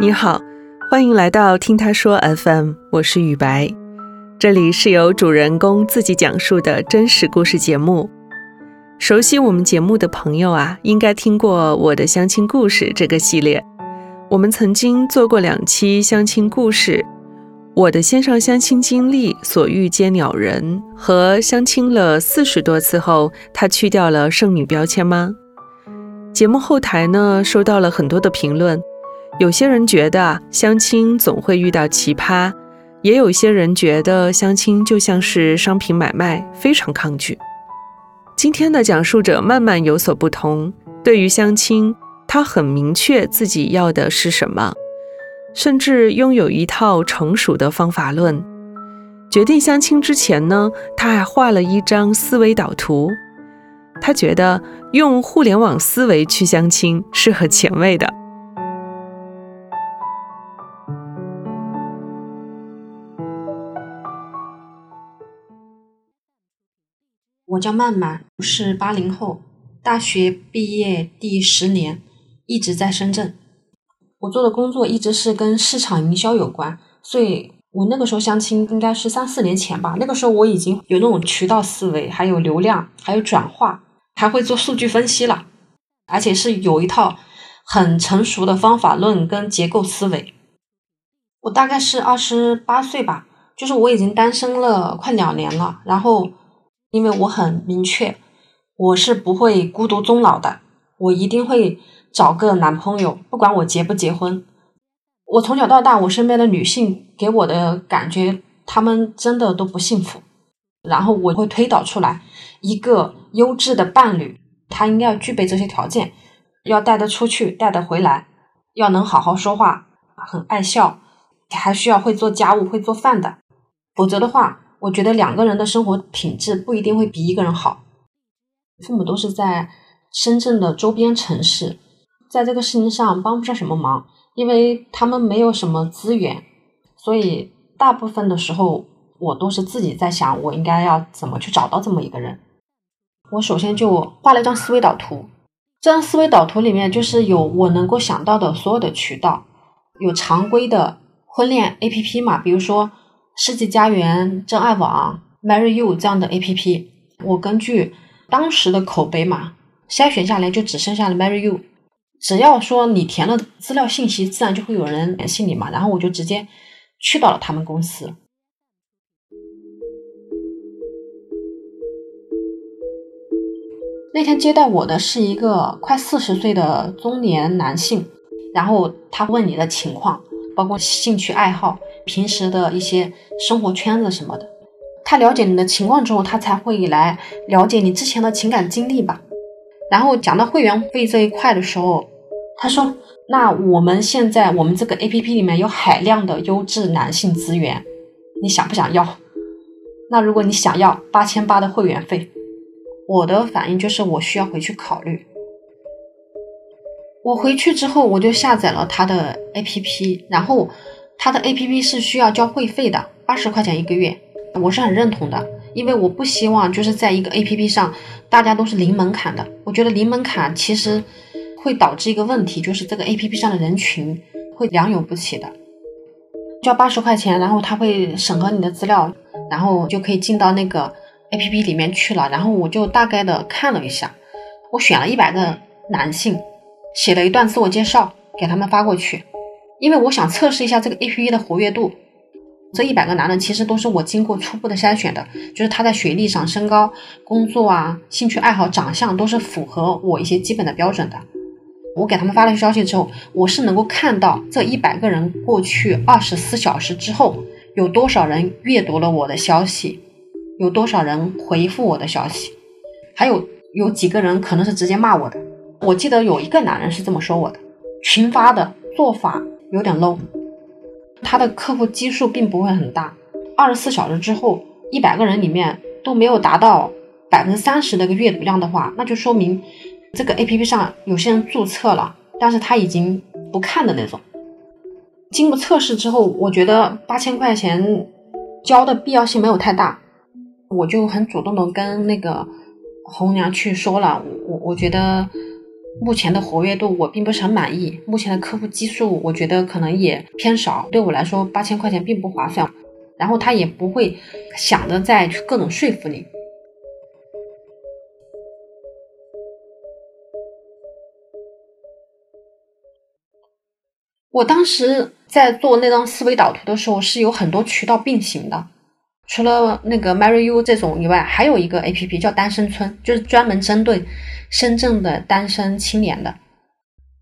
你好，欢迎来到听他说 FM，我是雨白，这里是由主人公自己讲述的真实故事节目。熟悉我们节目的朋友啊，应该听过我的相亲故事这个系列。我们曾经做过两期相亲故事，我的线上相亲经历所遇皆鸟人和相亲了四十多次后，他去掉了剩女标签吗？节目后台呢，收到了很多的评论。有些人觉得相亲总会遇到奇葩，也有些人觉得相亲就像是商品买卖，非常抗拒。今天的讲述者慢慢有所不同，对于相亲，他很明确自己要的是什么，甚至拥有一套成熟的方法论。决定相亲之前呢，他还画了一张思维导图。他觉得用互联网思维去相亲是很前卫的。我叫曼曼，是八零后，大学毕业第十年，一直在深圳。我做的工作一直是跟市场营销有关，所以我那个时候相亲应该是三四年前吧。那个时候我已经有那种渠道思维，还有流量，还有转化，还会做数据分析了，而且是有一套很成熟的方法论跟结构思维。我大概是二十八岁吧，就是我已经单身了快两年了，然后。因为我很明确，我是不会孤独终老的，我一定会找个男朋友，不管我结不结婚。我从小到大，我身边的女性给我的感觉，她们真的都不幸福。然后我会推导出来一个优质的伴侣，他应该要具备这些条件：要带得出去，带得回来，要能好好说话，很爱笑，还需要会做家务、会做饭的。否则的话，我觉得两个人的生活品质不一定会比一个人好。父母都是在深圳的周边城市，在这个事情上帮不上什么忙，因为他们没有什么资源，所以大部分的时候我都是自己在想，我应该要怎么去找到这么一个人。我首先就画了一张思维导图，这张思维导图里面就是有我能够想到的所有的渠道，有常规的婚恋 APP 嘛，比如说。世纪佳缘、真爱网、Marry You 这样的 A P P，我根据当时的口碑嘛，筛选下来就只剩下了 Marry You。只要说你填了资料信息，自然就会有人联系你嘛。然后我就直接去到了他们公司。那天接待我的是一个快四十岁的中年男性，然后他问你的情况，包括兴趣爱好。平时的一些生活圈子什么的，他了解你的情况之后，他才会来了解你之前的情感经历吧。然后讲到会员费这一块的时候，他说：“那我们现在我们这个 A P P 里面有海量的优质男性资源，你想不想要？那如果你想要八千八的会员费，我的反应就是我需要回去考虑。我回去之后，我就下载了他的 A P P，然后。他的 A P P 是需要交会费的，二十块钱一个月，我是很认同的，因为我不希望就是在一个 A P P 上大家都是零门槛的，我觉得零门槛其实会导致一个问题，就是这个 A P P 上的人群会良莠不齐的。交八十块钱，然后他会审核你的资料，然后就可以进到那个 A P P 里面去了。然后我就大概的看了一下，我选了一百个男性，写了一段自我介绍给他们发过去。因为我想测试一下这个 A P P 的活跃度，这一百个男人其实都是我经过初步的筛选的，就是他在学历上、身高、工作啊、兴趣爱好、长相都是符合我一些基本的标准的。我给他们发了消息之后，我是能够看到这一百个人过去二十四小时之后有多少人阅读了我的消息，有多少人回复我的消息，还有有几个人可能是直接骂我的。我记得有一个男人是这么说我的：群发的做法。有点 low，他的客户基数并不会很大。二十四小时之后，一百个人里面都没有达到百分之三十的个阅读量的话，那就说明这个 A P P 上有些人注册了，但是他已经不看的那种。经过测试之后，我觉得八千块钱交的必要性没有太大，我就很主动的跟那个红娘去说了，我我觉得目前的活跃度我并不是很满意，目前的客户基数我觉得可能也偏少，对我来说八千块钱并不划算。然后他也不会想着再去各种说服你。我当时在做那张思维导图的时候，是有很多渠道并行的。除了那个 Marry You 这种以外，还有一个 A P P 叫单身村，就是专门针对深圳的单身青年的。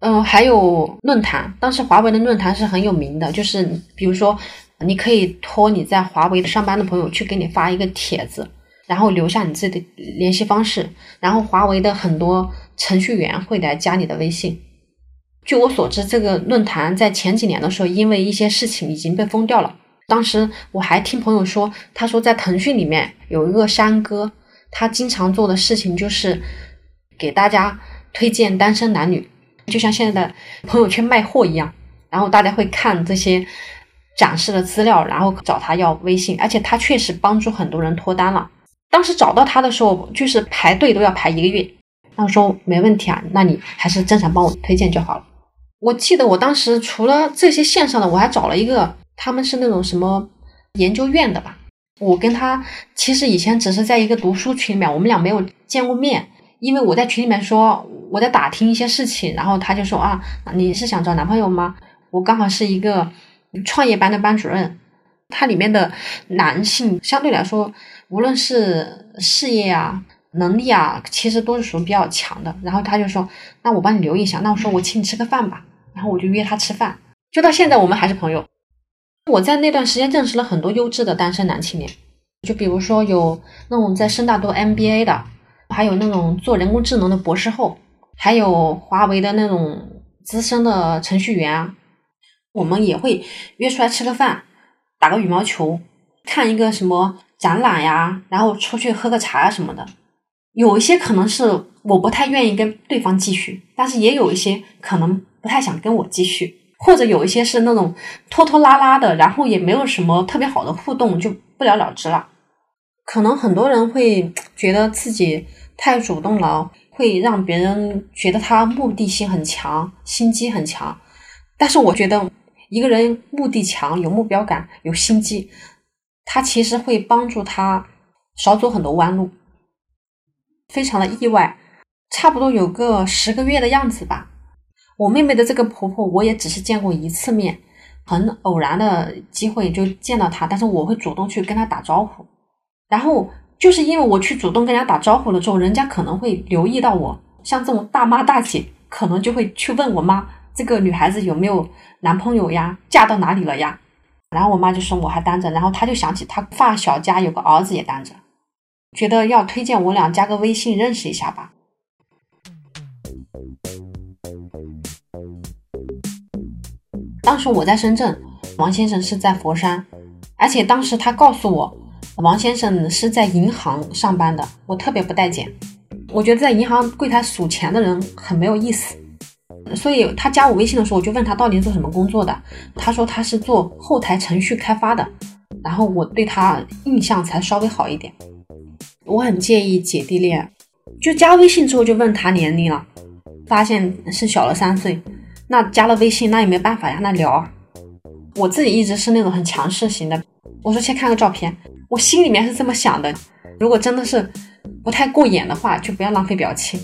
嗯，还有论坛，当时华为的论坛是很有名的，就是比如说。你可以托你在华为上班的朋友去给你发一个帖子，然后留下你自己的联系方式，然后华为的很多程序员会来加你的微信。据我所知，这个论坛在前几年的时候，因为一些事情已经被封掉了。当时我还听朋友说，他说在腾讯里面有一个山哥，他经常做的事情就是给大家推荐单身男女，就像现在的朋友圈卖货一样，然后大家会看这些。展示的资料，然后找他要微信，而且他确实帮助很多人脱单了。当时找到他的时候，就是排队都要排一个月。他说没问题啊，那你还是正常帮我推荐就好了。我记得我当时除了这些线上的，我还找了一个，他们是那种什么研究院的吧。我跟他其实以前只是在一个读书群里面，我们俩没有见过面，因为我在群里面说我在打听一些事情，然后他就说啊，你是想找男朋友吗？我刚好是一个。创业班的班主任，他里面的男性相对来说，无论是事业啊、能力啊，其实都是属于比较强的。然后他就说：“那我帮你留意一下。”那我说：“我请你吃个饭吧。”然后我就约他吃饭，就到现在我们还是朋友。我在那段时间认识了很多优质的单身男青年，就比如说有那种在深大读 MBA 的，还有那种做人工智能的博士后，还有华为的那种资深的程序员啊。我们也会约出来吃个饭，打个羽毛球，看一个什么展览呀，然后出去喝个茶什么的。有一些可能是我不太愿意跟对方继续，但是也有一些可能不太想跟我继续，或者有一些是那种拖拖拉拉的，然后也没有什么特别好的互动，就不了了之了。可能很多人会觉得自己太主动了，会让别人觉得他目的性很强，心机很强。但是我觉得。一个人目的强、有目标感、有心机，他其实会帮助他少走很多弯路。非常的意外，差不多有个十个月的样子吧。我妹妹的这个婆婆，我也只是见过一次面，很偶然的机会就见到她，但是我会主动去跟她打招呼。然后就是因为我去主动跟人家打招呼了之后，人家可能会留意到我，像这种大妈大姐，可能就会去问我妈。这个女孩子有没有男朋友呀？嫁到哪里了呀？然后我妈就说我还单着，然后她就想起她发小家有个儿子也单着，觉得要推荐我俩加个微信认识一下吧。当时我在深圳，王先生是在佛山，而且当时他告诉我，王先生是在银行上班的，我特别不待见，我觉得在银行柜台数钱的人很没有意思。所以他加我微信的时候，我就问他到底是做什么工作的。他说他是做后台程序开发的。然后我对他印象才稍微好一点。我很介意姐弟恋，就加微信之后就问他年龄了，发现是小了三岁。那加了微信那也没办法呀，那聊。我自己一直是那种很强势型的。我说先看个照片，我心里面是这么想的。如果真的是不太过眼的话，就不要浪费表情。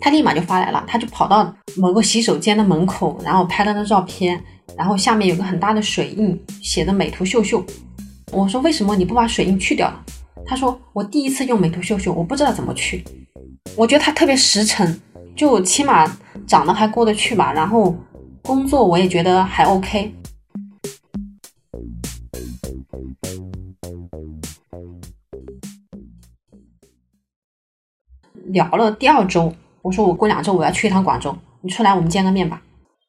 他立马就发来了，他就跑到某个洗手间的门口，然后拍了张照片，然后下面有个很大的水印，写着美图秀秀。我说为什么你不把水印去掉了？他说我第一次用美图秀秀，我不知道怎么去。我觉得他特别实诚，就起码长得还过得去吧，然后工作我也觉得还 OK。聊了第二周。我说我过两周我要去一趟广州，你出来我们见个面吧。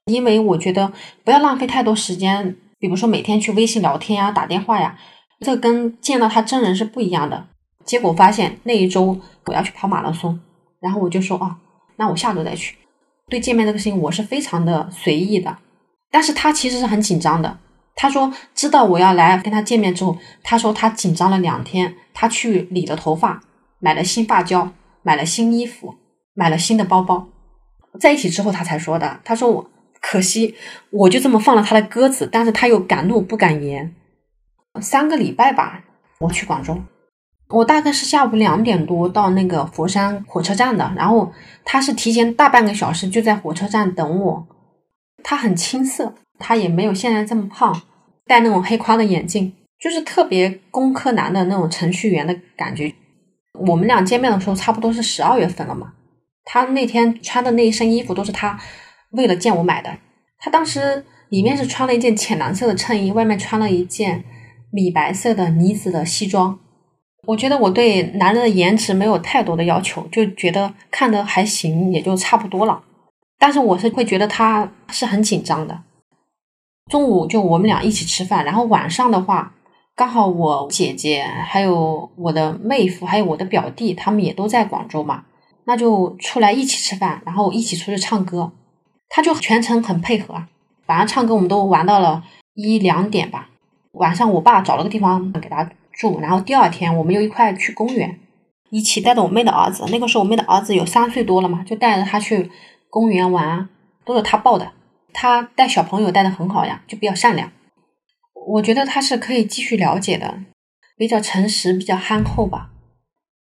因为我觉得不要浪费太多时间，比如说每天去微信聊天呀、打电话呀，这跟见到他真人是不一样的。结果发现那一周我要去跑马拉松，然后我就说啊，那我下周再去。对见面这个事情我是非常的随意的，但是他其实是很紧张的。他说知道我要来跟他见面之后，他说他紧张了两天，他去理了头发，买了新发胶，买了新衣服。买了新的包包，在一起之后他才说的。他说我可惜我就这么放了他的鸽子，但是他又敢怒不敢言。三个礼拜吧，我去广州，我大概是下午两点多到那个佛山火车站的，然后他是提前大半个小时就在火车站等我。他很青涩，他也没有现在这么胖，戴那种黑框的眼镜，就是特别工科男的那种程序员的感觉。我们俩见面的时候差不多是十二月份了嘛，他那天穿的那一身衣服都是他为了见我买的。他当时里面是穿了一件浅蓝色的衬衣，外面穿了一件米白色的呢子的西装。我觉得我对男人的颜值没有太多的要求，就觉得看的还行，也就差不多了。但是我是会觉得他是很紧张的。中午就我们俩一起吃饭，然后晚上的话，刚好我姐姐还有我的妹夫还有我的表弟，他们也都在广州嘛，那就出来一起吃饭，然后一起出去唱歌。他就全程很配合，晚上唱歌我们都玩到了一两点吧。晚上我爸找了个地方给他住，然后第二天我们又一块去公园，一起带着我妹的儿子。那个时候我妹的儿子有三岁多了嘛，就带着他去。公园玩都是他抱的，他带小朋友带的很好呀，就比较善良。我觉得他是可以继续了解的，比较诚实，比较憨厚吧。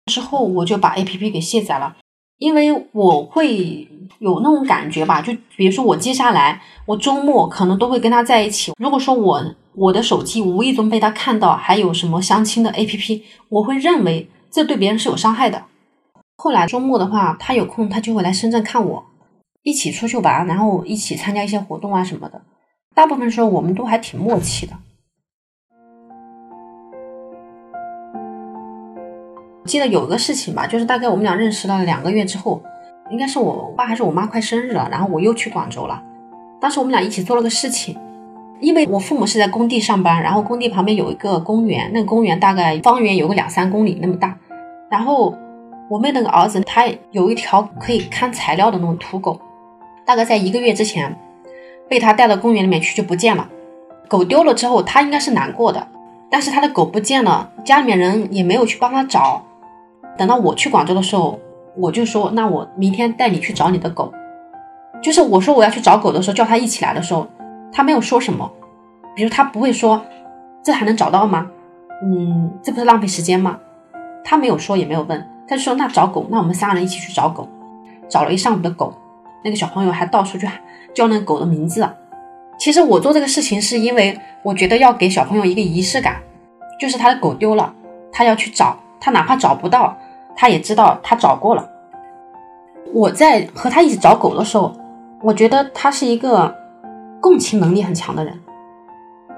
之后我就把 A P P 给卸载了，因为我会有那种感觉吧，就比如说我接下来我周末可能都会跟他在一起。如果说我我的手机无意中被他看到还有什么相亲的 A P P，我会认为这对别人是有伤害的。后来周末的话，他有空他就会来深圳看我。一起出去玩，然后一起参加一些活动啊什么的，大部分时候我们都还挺默契的。记得有个事情吧，就是大概我们俩认识了两个月之后，应该是我爸还是我妈快生日了，然后我又去广州了。当时我们俩一起做了个事情，因为我父母是在工地上班，然后工地旁边有一个公园，那个公园大概方圆有个两三公里那么大，然后我妹那个儿子他有一条可以看材料的那种土狗。大概在一个月之前，被他带到公园里面去就不见了。狗丢了之后，他应该是难过的，但是他的狗不见了，家里面人也没有去帮他找。等到我去广州的时候，我就说：“那我明天带你去找你的狗。”就是我说我要去找狗的时候，叫他一起来的时候，他没有说什么，比如他不会说：“这还能找到吗？”嗯，这不是浪费时间吗？他没有说，也没有问，他就说：“那找狗，那我们三个人一起去找狗。”找了一上午的狗。那个小朋友还到处去叫那个狗的名字。其实我做这个事情是因为我觉得要给小朋友一个仪式感，就是他的狗丢了，他要去找，他哪怕找不到，他也知道他找过了。我在和他一起找狗的时候，我觉得他是一个共情能力很强的人。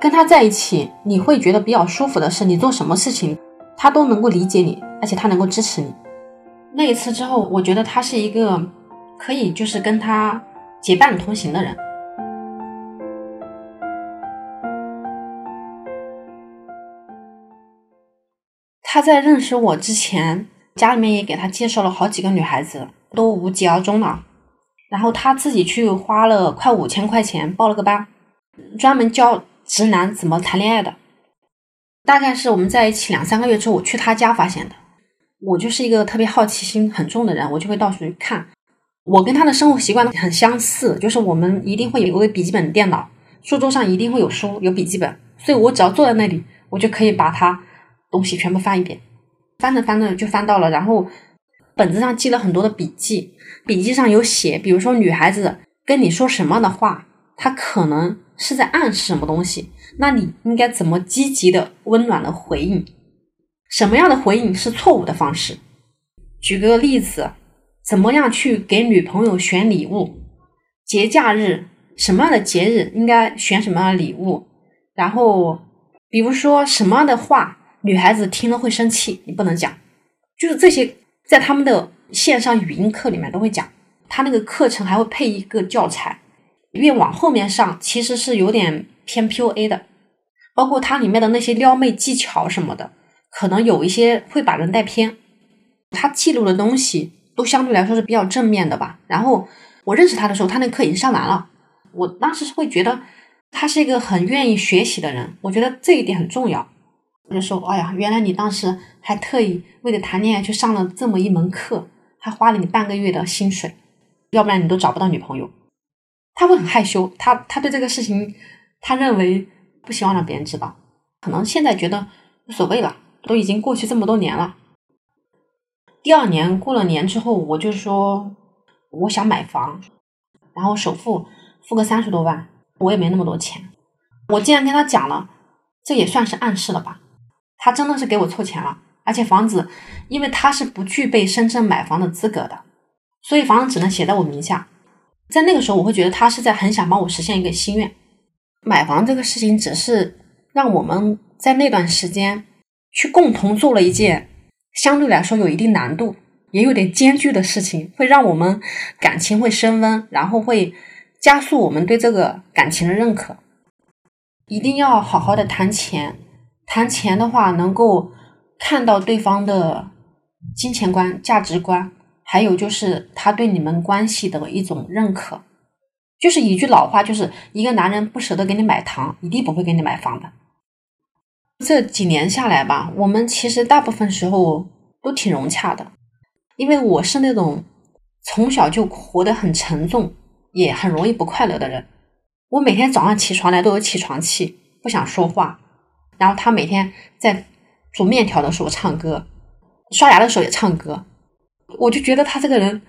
跟他在一起，你会觉得比较舒服的是，你做什么事情，他都能够理解你，而且他能够支持你。那一次之后，我觉得他是一个。可以，就是跟他结伴同行的人。他在认识我之前，家里面也给他介绍了好几个女孩子，都无疾而终了。然后他自己去花了快五千块钱报了个班，专门教直男怎么谈恋爱的。大概是我们在一起两三个月之后，我去他家发现的。我就是一个特别好奇心很重的人，我就会到处去看。我跟他的生活习惯很相似，就是我们一定会有一个笔记本电脑，书桌上一定会有书有笔记本，所以我只要坐在那里，我就可以把他东西全部翻一遍，翻着翻着就翻到了，然后本子上记了很多的笔记，笔记上有写，比如说女孩子跟你说什么样的话，她可能是在暗示什么东西，那你应该怎么积极的温暖的回应？什么样的回应是错误的方式？举个例子。怎么样去给女朋友选礼物？节假日什么样的节日应该选什么样的礼物？然后，比如说什么样的话，女孩子听了会生气，你不能讲。就是这些，在他们的线上语音课里面都会讲。他那个课程还会配一个教材，越往后面上其实是有点偏 PUA 的，包括它里面的那些撩妹技巧什么的，可能有一些会把人带偏。他记录的东西。都相对来说是比较正面的吧。然后我认识他的时候，他那课已经上完了。我当时是会觉得他是一个很愿意学习的人，我觉得这一点很重要。我就说：“哎呀，原来你当时还特意为了谈恋爱去上了这么一门课，还花了你半个月的薪水。”要不然你都找不到女朋友。他会很害羞，他他对这个事情，他认为不希望让别人知道。可能现在觉得无所谓了，都已经过去这么多年了。第二年过了年之后，我就说我想买房，然后首付付个三十多万，我也没那么多钱。我既然跟他讲了，这也算是暗示了吧？他真的是给我凑钱了，而且房子，因为他是不具备深圳买房的资格的，所以房子只能写在我名下。在那个时候，我会觉得他是在很想帮我实现一个心愿。买房这个事情，只是让我们在那段时间去共同做了一件相对来说有一定难度，也有点艰巨的事情，会让我们感情会升温，然后会加速我们对这个感情的认可。一定要好好的谈钱，谈钱的话，能够看到对方的金钱观、价值观。还有就是他对你们关系的一种认可，就是一句老话，就是一个男人不舍得给你买糖，一定不会给你买房的。这几年下来吧，我们其实大部分时候都挺融洽的，因为我是那种从小就活得很沉重，也很容易不快乐的人。我每天早上起床来都有起床气，不想说话。然后他每天在煮面条的时候唱歌，刷牙的时候也唱歌。我就觉得他这个人，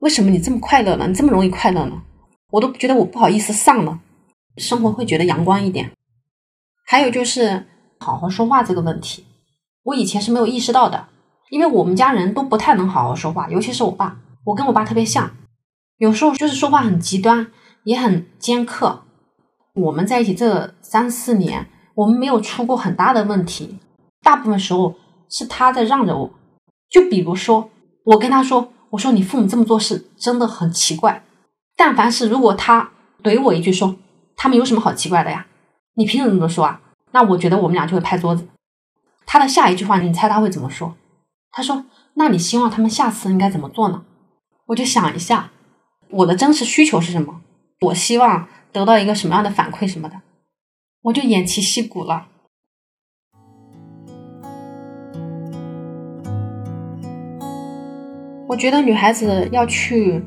为什么你这么快乐呢？你这么容易快乐呢？我都觉得我不好意思上了，生活会觉得阳光一点。还有就是好好说话这个问题，我以前是没有意识到的，因为我们家人都不太能好好说话，尤其是我爸，我跟我爸特别像，有时候就是说话很极端，也很尖刻。我们在一起这三四年，我们没有出过很大的问题，大部分时候是他在让着我，就比如说。我跟他说：“我说你父母这么做事真的很奇怪。但凡是如果他怼我一句说他们有什么好奇怪的呀？你凭什么这么说啊？那我觉得我们俩就会拍桌子。他的下一句话，你猜他会怎么说？他说：那你希望他们下次应该怎么做呢？我就想一下，我的真实需求是什么？我希望得到一个什么样的反馈什么的，我就偃旗息鼓了。”我觉得女孩子要去，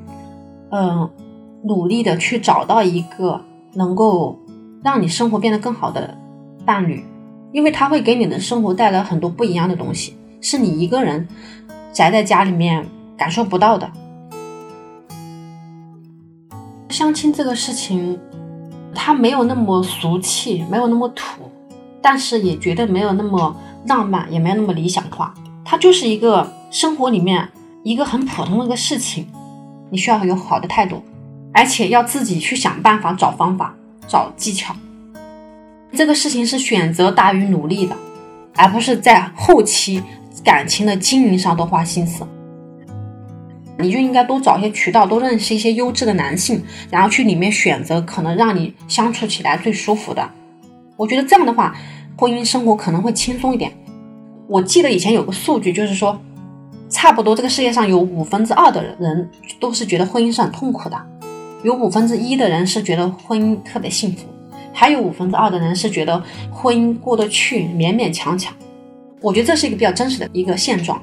嗯，努力的去找到一个能够让你生活变得更好的伴侣，因为他会给你的生活带来很多不一样的东西，是你一个人宅在家里面感受不到的。相亲这个事情，它没有那么俗气，没有那么土，但是也绝对没有那么浪漫，也没有那么理想化，它就是一个生活里面。一个很普通的一个事情，你需要有好的态度，而且要自己去想办法、找方法、找技巧。这个事情是选择大于努力的，而不是在后期感情的经营上多花心思。你就应该多找一些渠道，多认识一些优质的男性，然后去里面选择可能让你相处起来最舒服的。我觉得这样的话，婚姻生活可能会轻松一点。我记得以前有个数据，就是说。差不多，这个世界上有五分之二的人都是觉得婚姻是很痛苦的，有五分之一的人是觉得婚姻特别幸福，还有五分之二的人是觉得婚姻过得去，勉勉强强。我觉得这是一个比较真实的一个现状。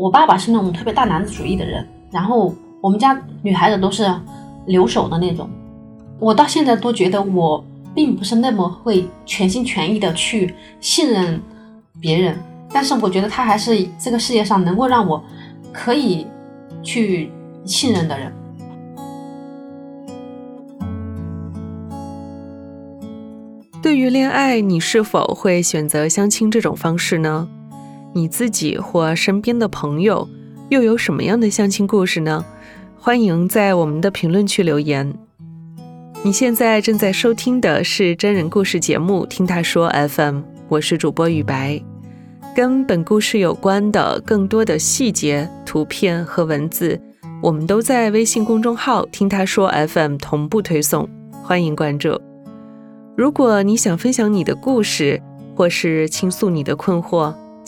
我爸爸是那种特别大男子主义的人，然后我们家女孩子都是留守的那种。我到现在都觉得我并不是那么会全心全意的去信任别人。但是我觉得他还是这个世界上能够让我可以去信任的人。对于恋爱，你是否会选择相亲这种方式呢？你自己或身边的朋友又有什么样的相亲故事呢？欢迎在我们的评论区留言。你现在正在收听的是真人故事节目《听他说 FM》，我是主播雨白。跟本故事有关的更多的细节、图片和文字，我们都在微信公众号“听他说 FM” 同步推送，欢迎关注。如果你想分享你的故事，或是倾诉你的困惑，